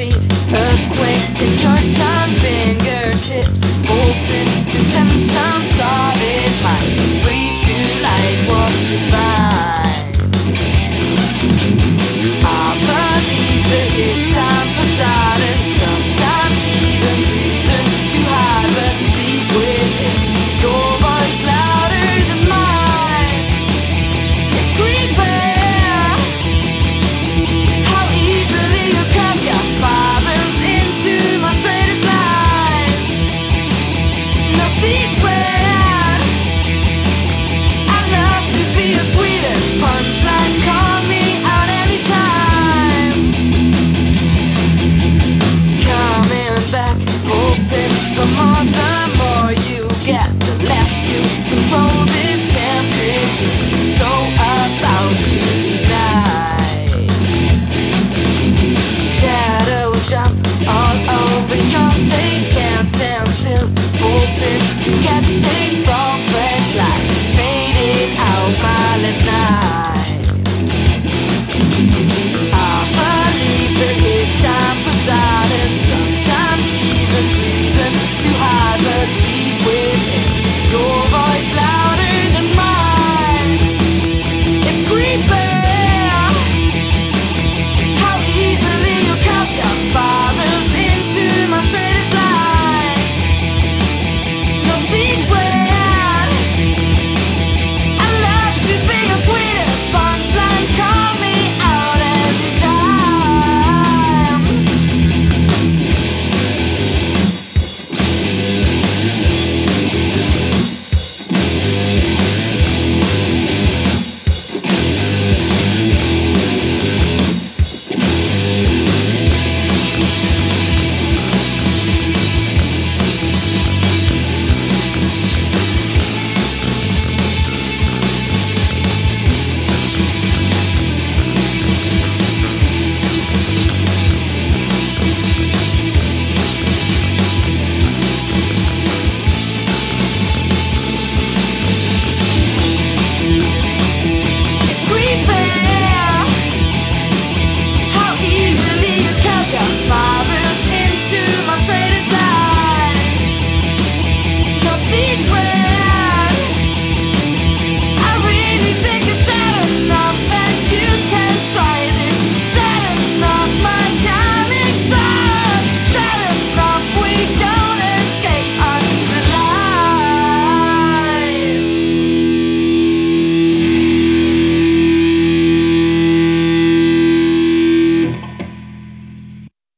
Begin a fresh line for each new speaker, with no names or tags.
feet, in your time.